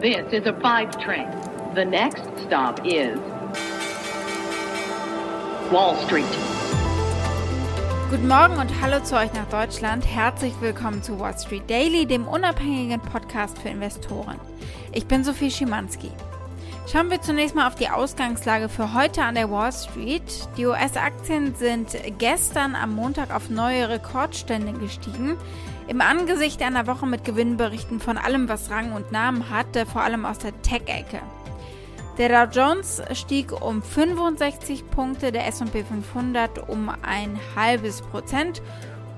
This is a five train. The next stop is Wall Street. Guten Morgen und hallo zu euch nach Deutschland. Herzlich willkommen zu Wall Street Daily, dem unabhängigen Podcast für Investoren. Ich bin Sophie Schimanski. Schauen wir zunächst mal auf die Ausgangslage für heute an der Wall Street. Die US-Aktien sind gestern am Montag auf neue Rekordstände gestiegen. Im Angesicht einer Woche mit Gewinnberichten von allem, was Rang und Namen hatte, vor allem aus der Tech-Ecke. Der Dow Jones stieg um 65 Punkte, der SP 500 um ein halbes Prozent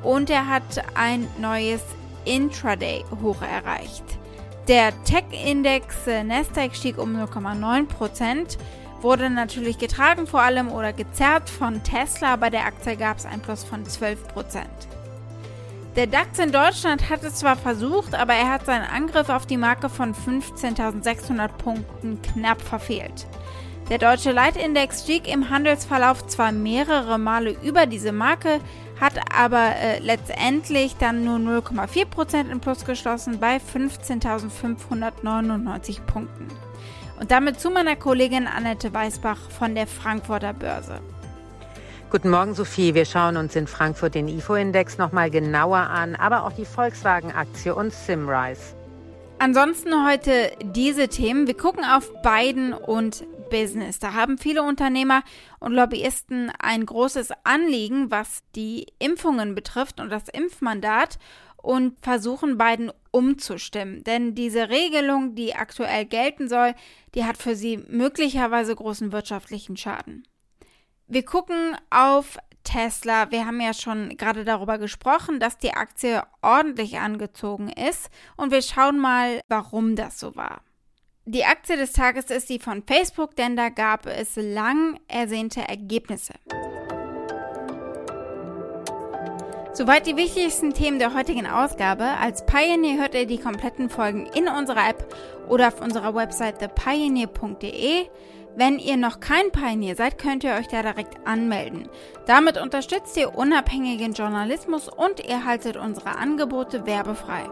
und er hat ein neues Intraday-Hoch erreicht. Der Tech-Index Nasdaq stieg um 0,9 Prozent, wurde natürlich getragen vor allem oder gezerrt von Tesla, bei der Aktie gab es ein Plus von 12 Prozent. Der DAX in Deutschland hat es zwar versucht, aber er hat seinen Angriff auf die Marke von 15.600 Punkten knapp verfehlt. Der deutsche Leitindex stieg im Handelsverlauf zwar mehrere Male über diese Marke, hat aber äh, letztendlich dann nur 0,4% im Plus geschlossen bei 15.599 Punkten. Und damit zu meiner Kollegin Annette Weißbach von der Frankfurter Börse. Guten Morgen, Sophie. Wir schauen uns in Frankfurt den IFO-Index nochmal genauer an, aber auch die Volkswagen-Aktie und Simrise. Ansonsten heute diese Themen. Wir gucken auf Biden und Business. Da haben viele Unternehmer und Lobbyisten ein großes Anliegen, was die Impfungen betrifft und das Impfmandat und versuchen Biden umzustimmen. Denn diese Regelung, die aktuell gelten soll, die hat für sie möglicherweise großen wirtschaftlichen Schaden. Wir gucken auf Tesla. Wir haben ja schon gerade darüber gesprochen, dass die Aktie ordentlich angezogen ist und wir schauen mal, warum das so war. Die Aktie des Tages ist die von Facebook, denn da gab es lang ersehnte Ergebnisse. Soweit die wichtigsten Themen der heutigen Ausgabe. Als Pioneer hört ihr die kompletten Folgen in unserer App oder auf unserer Website thepioneer.de. Wenn ihr noch kein Pioneer seid, könnt ihr euch da direkt anmelden. Damit unterstützt ihr unabhängigen Journalismus und ihr haltet unsere Angebote werbefrei.